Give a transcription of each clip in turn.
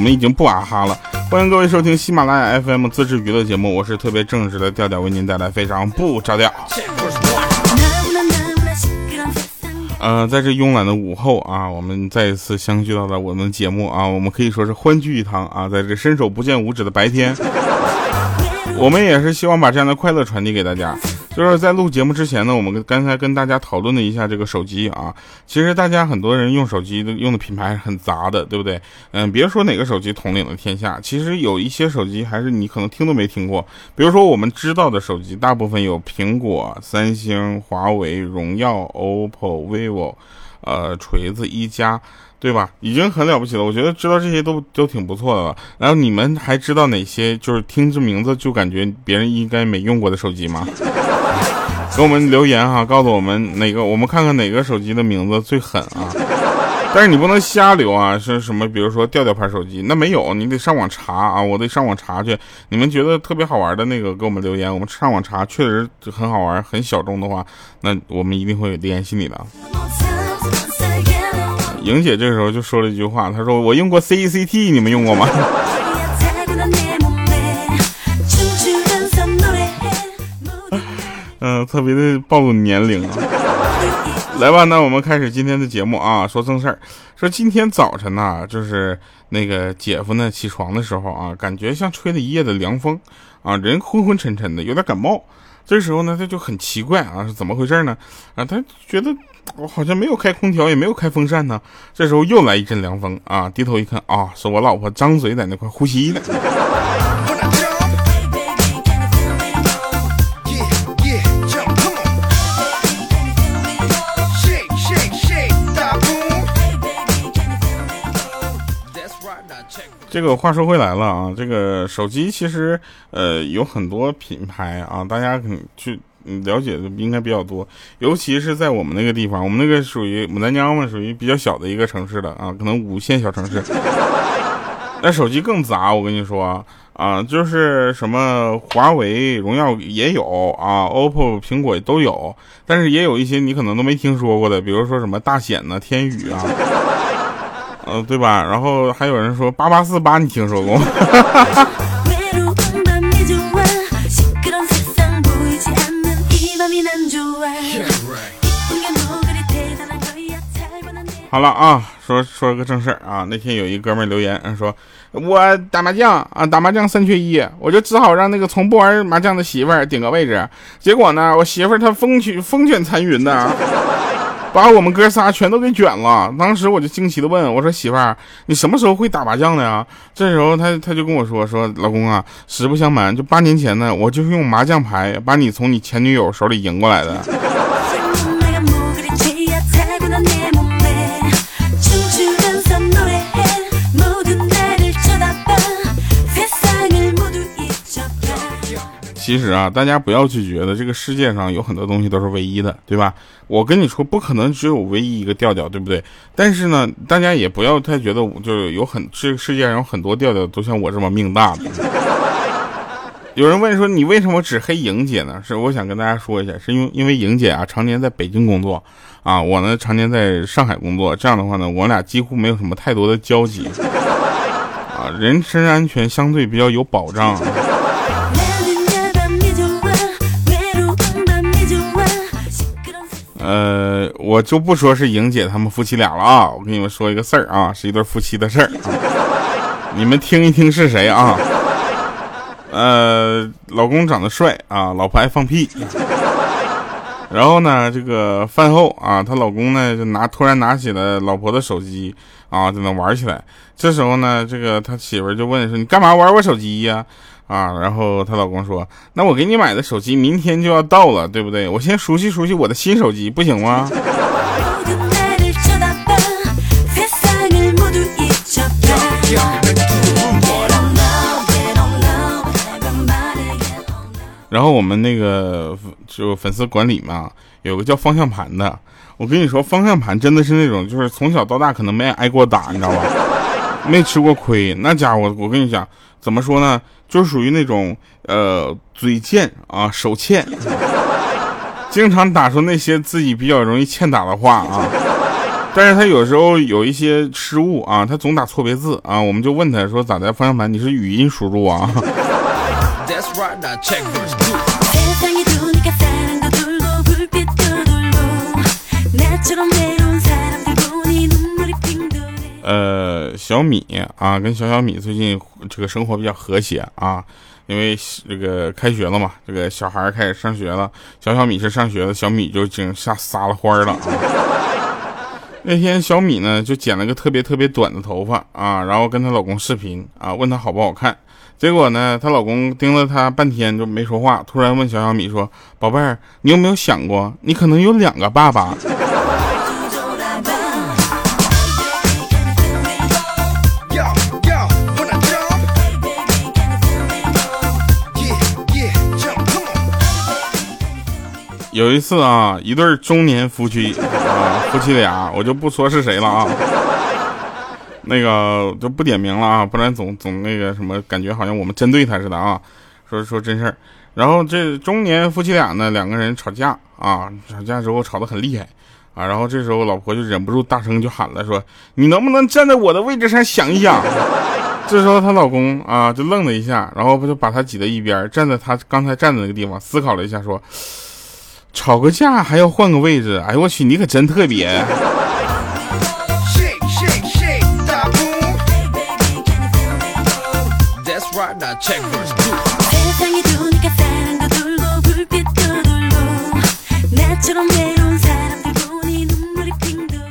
我们已经不啊哈了。欢迎各位收听喜马拉雅 FM 自制娱乐节目，我是特别正直的调调，为您带来非常不着调。呃，在这慵懒的午后啊，我们再一次相聚到了我们节目啊，我们可以说是欢聚一堂啊，在这伸手不见五指的白天，我们也是希望把这样的快乐传递给大家。就是在录节目之前呢，我们刚才跟大家讨论了一下这个手机啊。其实大家很多人用手机的用的品牌很杂的，对不对？嗯，别说哪个手机统领了天下，其实有一些手机还是你可能听都没听过。比如说我们知道的手机，大部分有苹果、三星、华为、荣耀、OPPO、vivo，呃，锤子、一加。对吧？已经很了不起了，我觉得知道这些都都挺不错的了。然后你们还知道哪些就是听这名字就感觉别人应该没用过的手机吗？给我们留言哈，告诉我们哪个，我们看看哪个手机的名字最狠啊！但是你不能瞎留啊，是什么？比如说调调牌手机，那没有，你得上网查啊，我得上网查去。你们觉得特别好玩的那个，给我们留言，我们上网查，确实很好玩，很小众的话，那我们一定会联系你的。莹姐这时候就说了一句话，她说：“我用过 CCT，你们用过吗？”嗯，特别的暴露年龄啊！来吧，那我们开始今天的节目啊。说正事儿，说今天早晨呢，就是那个姐夫呢起床的时候啊，感觉像吹了一夜的凉风啊，人昏昏沉沉的，有点感冒。这时候呢，他就很奇怪啊，是怎么回事呢？啊，他觉得我好像没有开空调，也没有开风扇呢。这时候又来一阵凉风啊，低头一看啊，是我老婆张嘴在那块呼吸呢。这个话说回来了啊，这个手机其实呃有很多品牌啊，大家可能去了解的应该比较多，尤其是在我们那个地方，我们那个属于牡丹江嘛，属于比较小的一个城市的啊，可能五线小城市。那手机更杂，我跟你说啊，就是什么华为、荣耀也有啊，OPPO、苹果都有，但是也有一些你可能都没听说过的，比如说什么大显呐、天宇啊。嗯，对吧？然后还有人说八八四八，你听说过吗？好了啊，说说个正事儿啊。那天有一哥们留言说，我打麻将啊，打麻将三缺一，我就只好让那个从不玩麻将的媳妇儿顶个位置。结果呢，我媳妇儿她风卷风卷残云的。把我们哥仨全都给卷了。当时我就惊奇的问我说：“媳妇儿，你什么时候会打麻将的呀？”这时候他他就跟我说：“说老公啊，实不相瞒，就八年前呢，我就是用麻将牌把你从你前女友手里赢过来的。”其实啊，大家不要去觉得这个世界上有很多东西都是唯一的，对吧？我跟你说，不可能只有唯一一个调调，对不对？但是呢，大家也不要太觉得，就是有很这个世界上有很多调调都像我这么命大的。有人问说，你为什么只黑莹姐呢？是我想跟大家说一下，是因为因为莹姐啊，常年在北京工作啊，我呢常年在上海工作，这样的话呢，我俩几乎没有什么太多的交集啊，人身安全相对比较有保障。呃，我就不说是莹姐他们夫妻俩了啊，我跟你们说一个事儿啊，是一对夫妻的事儿，你们听一听是谁啊？呃，老公长得帅啊，老婆爱放屁。然后呢，这个饭后啊，她老公呢就拿突然拿起了老婆的手机啊，在那玩起来。这时候呢，这个他媳妇就问说：“你干嘛玩我手机呀？”，啊然后她老公说：“那我给你买的手机明天就要到了，对不对？我先熟悉熟悉我的新手机，不行吗？”然后我们那个就粉丝管理嘛，有个叫方向盘的。我跟你说，方向盘真的是那种，就是从小到大可能没挨过打，你知道吧？没吃过亏。那家伙，我跟你讲，怎么说呢？就是属于那种呃嘴欠啊手欠，经常打出那些自己比较容易欠打的话啊。但是他有时候有一些失误啊，他总打错别字啊，我们就问他说咋的？方向盘你是语音输入啊？呃，小米啊，跟小小米最近这个生活比较和谐啊，因为这个开学了嘛，这个小孩开始上学了，小小米是上学了，小米就已经吓撒了欢了。那天小米呢就剪了个特别特别短的头发啊，然后跟她老公视频啊，问她好不好看，结果呢，她老公盯了她半天就没说话，突然问小小米说：“宝贝儿，你有没有想过，你可能有两个爸爸？”有一次啊，一对中年夫妻啊，夫妻俩，我就不说是谁了啊，那个就不点名了啊，不然总总那个什么，感觉好像我们针对他似的啊。说说真事儿，然后这中年夫妻俩呢，两个人吵架啊，吵架之后吵得很厉害啊，然后这时候老婆就忍不住大声就喊了，说你能不能站在我的位置上想一想？这时候她老公啊就愣了一下，然后不就把她挤到一边，站在她刚才站的那个地方，思考了一下说。吵个架还要换个位置，哎呦我去，你可真特别。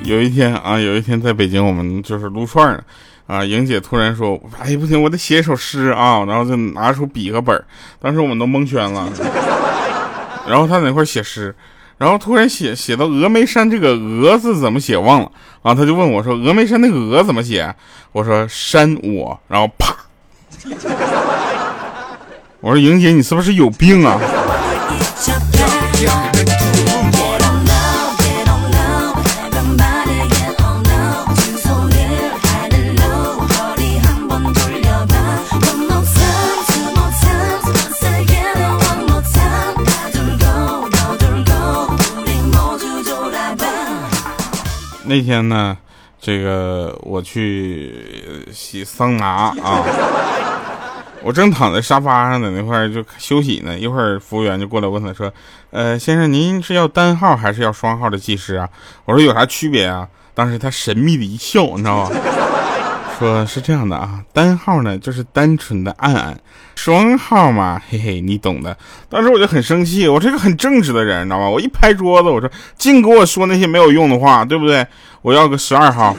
有一天啊，有一天在北京，我们就是撸串呢，啊，莹姐突然说：“哎不行，我得写一首诗啊！”然后就拿出笔和本当时我们都蒙圈了。然后他在那块写诗，然后突然写写到峨眉山这个峨字怎么写忘了啊？他就问我说：“峨眉山那个峨怎么写？”我说：“山我。”然后啪，我说：“莹姐，你是不是有病啊？”那天呢，这个我去洗桑拿啊，我正躺在沙发上在那块就休息呢，一会儿服务员就过来问他说：“呃，先生，您是要单号还是要双号的技师啊？”我说：“有啥区别啊？”当时他神秘的一笑，你知道吗？说是这样的啊，单号呢就是单纯的按按，双号嘛，嘿嘿，你懂的。当时我就很生气，我是一个很正直的人，你知道吗？我一拍桌子，我说净给我说那些没有用的话，对不对？我要个十二号。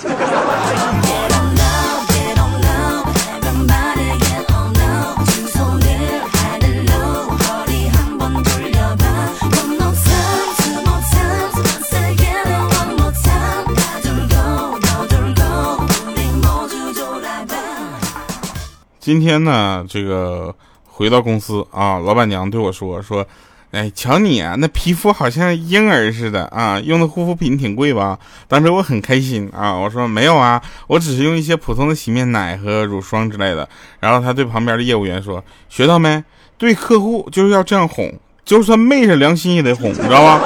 今天呢，这个回到公司啊，老板娘对我说说，哎，瞧你啊，那皮肤好像婴儿似的啊，用的护肤品挺贵吧？当时我很开心啊，我说没有啊，我只是用一些普通的洗面奶和乳霜之类的。然后他对旁边的业务员说，学到没？对客户就是要这样哄，就算昧着良心也得哄，你知道吧？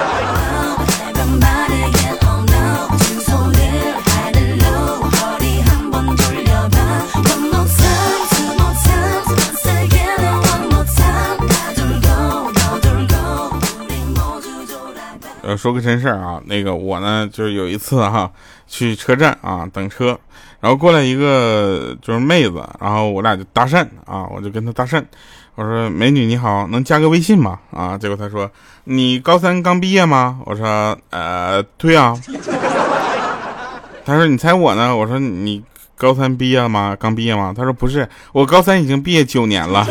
说个真事儿啊，那个我呢，就是有一次哈，去车站啊等车，然后过来一个就是妹子，然后我俩就搭讪啊，我就跟她搭讪，我说美女你好，能加个微信吗？啊，结果她说你高三刚毕业吗？我说呃对啊，她说你猜我呢？我说你高三毕业吗？刚毕业吗？她说不是，我高三已经毕业九年了。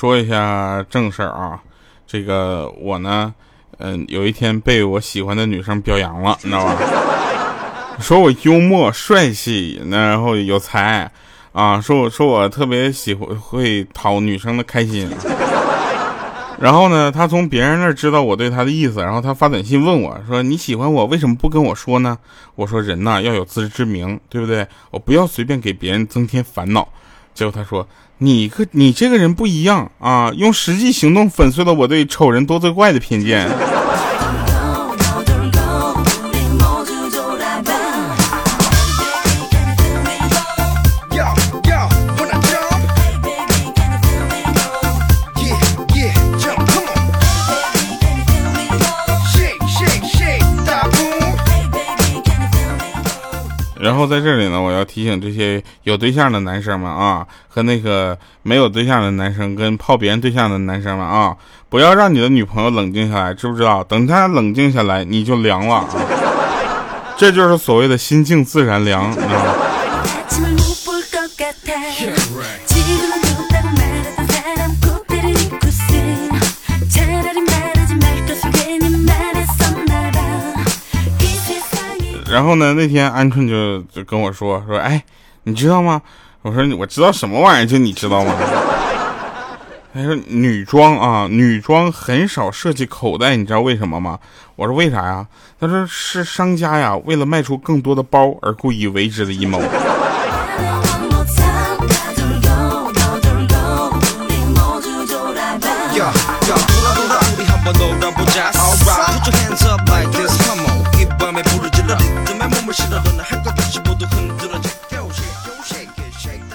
说一下正事儿啊，这个我呢，嗯，有一天被我喜欢的女生表扬了，你知道吧？说我幽默帅气，然后有才啊，说我说我特别喜欢会讨女生的开心。然后呢，他从别人那儿知道我对他的意思，然后他发短信问我说：“你喜欢我，为什么不跟我说呢？”我说：“人呐，要有自知之明，对不对？我不要随便给别人增添烦恼。”结果他说：“你个你这个人不一样啊，用实际行动粉碎了我对丑人多作怪的偏见。”在这里呢，我要提醒这些有对象的男生们啊，和那个没有对象的男生，跟泡别人对象的男生们啊，不要让你的女朋友冷静下来，知不知道？等她冷静下来，你就凉了。这就是所谓的心静自然凉，你知道吗？然后呢？那天鹌鹑就就跟我说说，哎，你知道吗？我说我知道什么玩意儿，就你知道吗？他说女装啊，女装很少设计口袋，你知道为什么吗？我说为啥呀？他说是商家呀，为了卖出更多的包而故意为之的阴谋。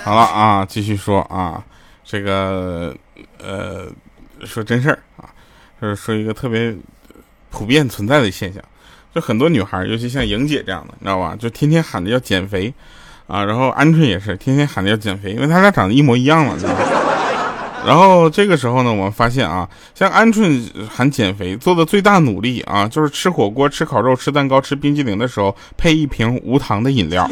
好了啊，继续说啊，这个呃，说真事儿啊，就是说一个特别普遍存在的现象，就很多女孩，尤其像莹姐这样的，你知道吧？就天天喊着要减肥啊，然后鹌鹑也是天天喊着要减肥，因为他俩长得一模一样嘛，然后这个时候呢，我们发现啊，像鹌鹑喊减肥做的最大努力啊，就是吃火锅、吃烤肉、吃蛋糕、吃冰激凌的时候配一瓶无糖的饮料。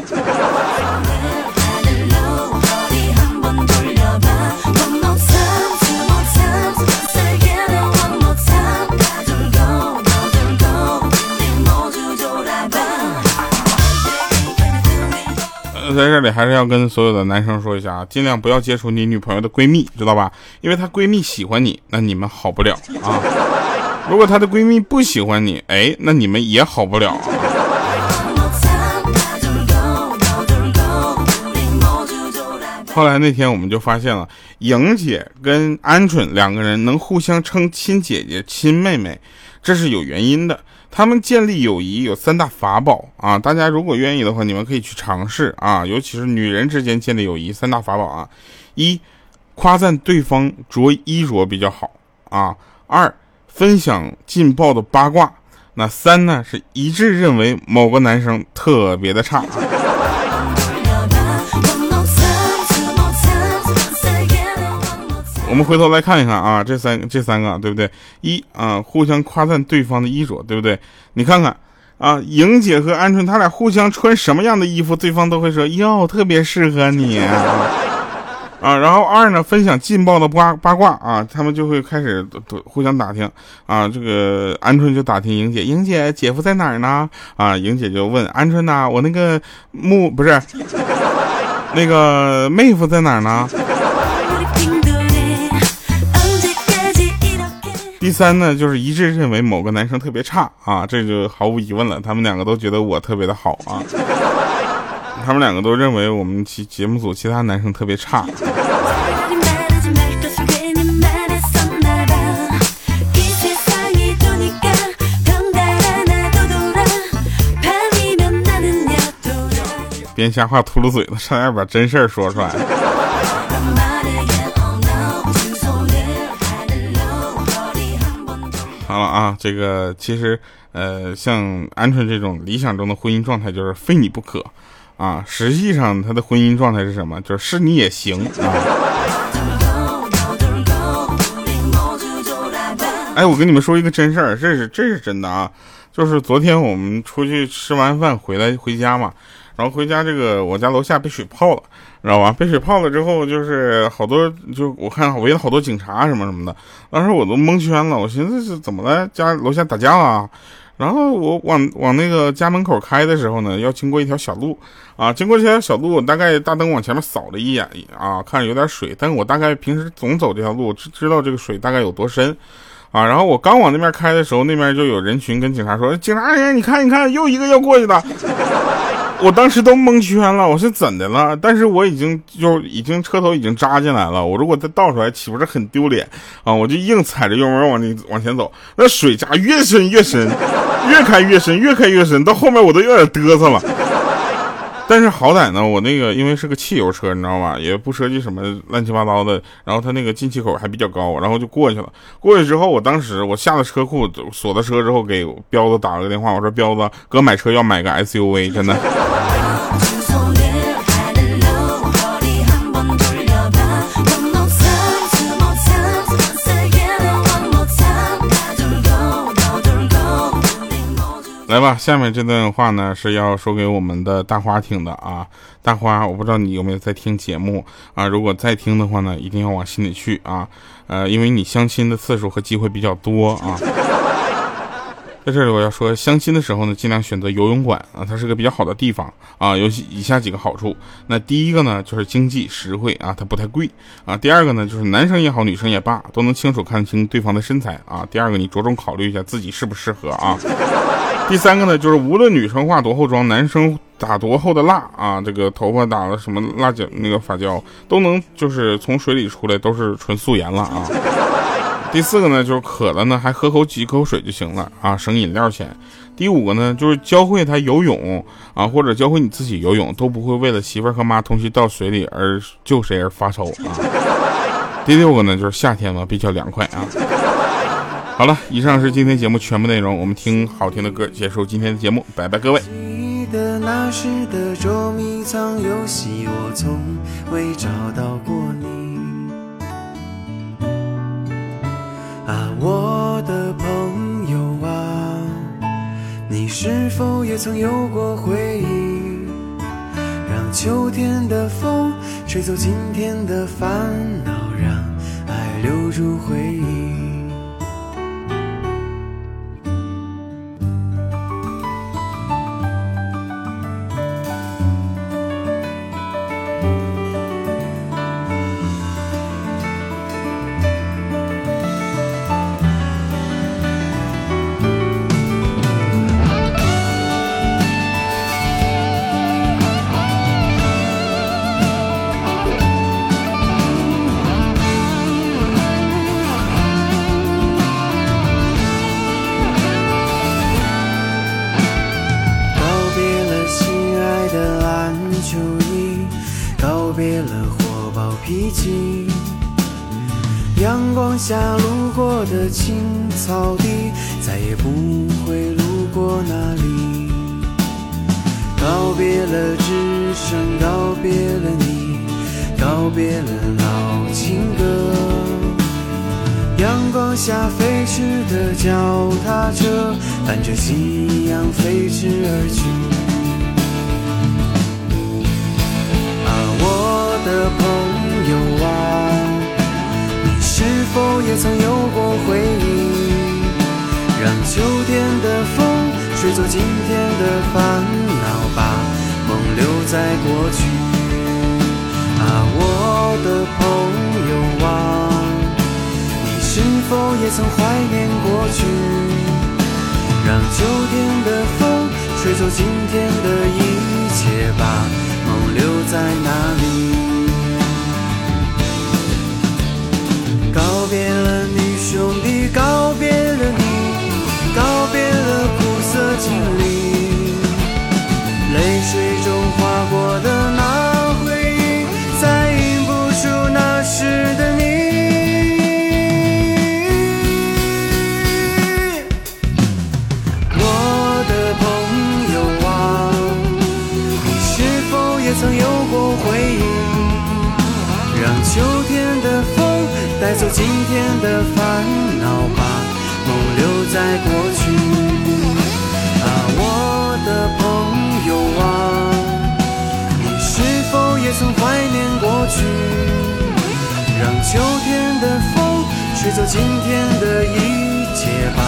在这里还是要跟所有的男生说一下啊，尽量不要接触你女朋友的闺蜜，知道吧？因为她闺蜜喜欢你，那你们好不了啊。如果她的闺蜜不喜欢你，哎，那你们也好不了。后来那天我们就发现了，莹姐跟鹌鹑两个人能互相称亲姐姐、亲妹妹，这是有原因的。他们建立友谊有三大法宝啊，大家如果愿意的话，你们可以去尝试啊，尤其是女人之间建立友谊，三大法宝啊：一、夸赞对方着衣着比较好啊；二、分享劲爆的八卦；那三呢是一致认为某个男生特别的差。我们回头来看一看啊，这三这三个对不对？一啊，互相夸赞对方的衣着，对不对？你看看啊，莹姐和鹌鹑他俩互相穿什么样的衣服，对方都会说哟，特别适合你啊。然后二呢，分享劲爆的八八卦啊，他们就会开始互相打听啊。这个鹌鹑就打听莹姐，莹姐姐夫在哪儿呢？啊，莹姐就问鹌鹑呐，我那个木不是那个妹夫在哪儿呢？第三呢，就是一致认为某个男生特别差啊，这就毫无疑问了。他们两个都觉得我特别的好啊，他们两个都认为我们其节目组其他男生特别差。别瞎话秃噜嘴子，差点把真事儿说出来。啊，这个其实，呃，像鹌鹑这种理想中的婚姻状态就是非你不可，啊，实际上他的婚姻状态是什么？就是是你也行啊。哎，我跟你们说一个真事儿，这是这是真的啊，就是昨天我们出去吃完饭回来回家嘛。然后回家，这个我家楼下被水泡了，知道吧？被水泡了之后，就是好多，就我看围了好多警察什么什么的。当时我都蒙圈了，我寻思是怎么了？家楼下打架了？然后我往往那个家门口开的时候呢，要经过一条小路啊，经过这条小路，我大概大灯往前面扫了一眼啊，看有点水，但我大概平时总走这条路，知知道这个水大概有多深啊。然后我刚往那边开的时候，那边就有人群跟警察说：“警察人，你看，你看，又一个要过去的。”我当时都蒙圈了，我是怎的了？但是我已经就已经车头已经扎进来了，我如果再倒出来，岂不是很丢脸啊？我就硬踩着油门往里往前走，那水闸越深越深，越开越深，越开越深，到后面我都有点嘚瑟了。但是好歹呢，我那个因为是个汽油车，你知道吧，也不涉及什么乱七八糟的。然后它那个进气口还比较高，然后就过去了。过去之后，我当时我下了车库，锁了车之后，给彪子打了个电话，我说彪子哥买车要买个 SUV，真的。来吧，下面这段话呢是要说给我们的大花听的啊，大花，我不知道你有没有在听节目啊？如果在听的话呢，一定要往心里去啊，呃，因为你相亲的次数和机会比较多啊。在这里我要说，相亲的时候呢，尽量选择游泳馆啊，它是个比较好的地方啊，有以下几个好处。那第一个呢，就是经济实惠啊，它不太贵啊。第二个呢，就是男生也好，女生也罢，都能清楚看清对方的身材啊。第二个，你着重考虑一下自己适不适合啊。第三个呢，就是无论女生化多厚妆，男生打多厚的蜡啊，这个头发打了什么蜡胶那个发胶，都能就是从水里出来都是纯素颜了啊。第四个呢，就是渴了呢，还喝口几口水就行了啊，省饮料钱。第五个呢，就是教会他游泳啊，或者教会你自己游泳，都不会为了媳妇儿和妈同时到水里而救谁而发愁啊。第六个呢，就是夏天嘛，比较凉快啊。好了，以上是今天节目全部内容，我们听好听的歌结束今天的节目，拜拜各位。啊，我的朋友啊，你是否也曾有过回忆？让秋天的风吹走今天的烦恼，让爱留住回忆。脾气，阳光下路过的青草地，再也不会路过那里。告别了只身，告别了你，告别了老情歌。阳光下飞驰的脚踏车，伴着夕阳飞驰而去。啊，我的朋友友啊。你是否也曾有过回忆？让秋天的风吹走今天的烦恼，吧梦留在过去。啊，我的朋友啊，你是否也曾怀念过去？让秋天的风吹走今天的一切，吧梦留在那里。别了你兄弟，告天的一切，把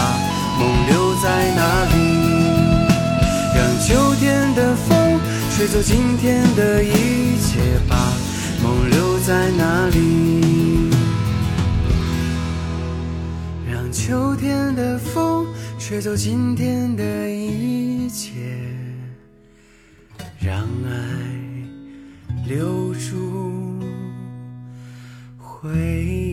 梦留。在哪里？让秋天的风吹走今天的一切，把梦留在哪里？让秋天的风吹走今天的一切，让爱留住回忆。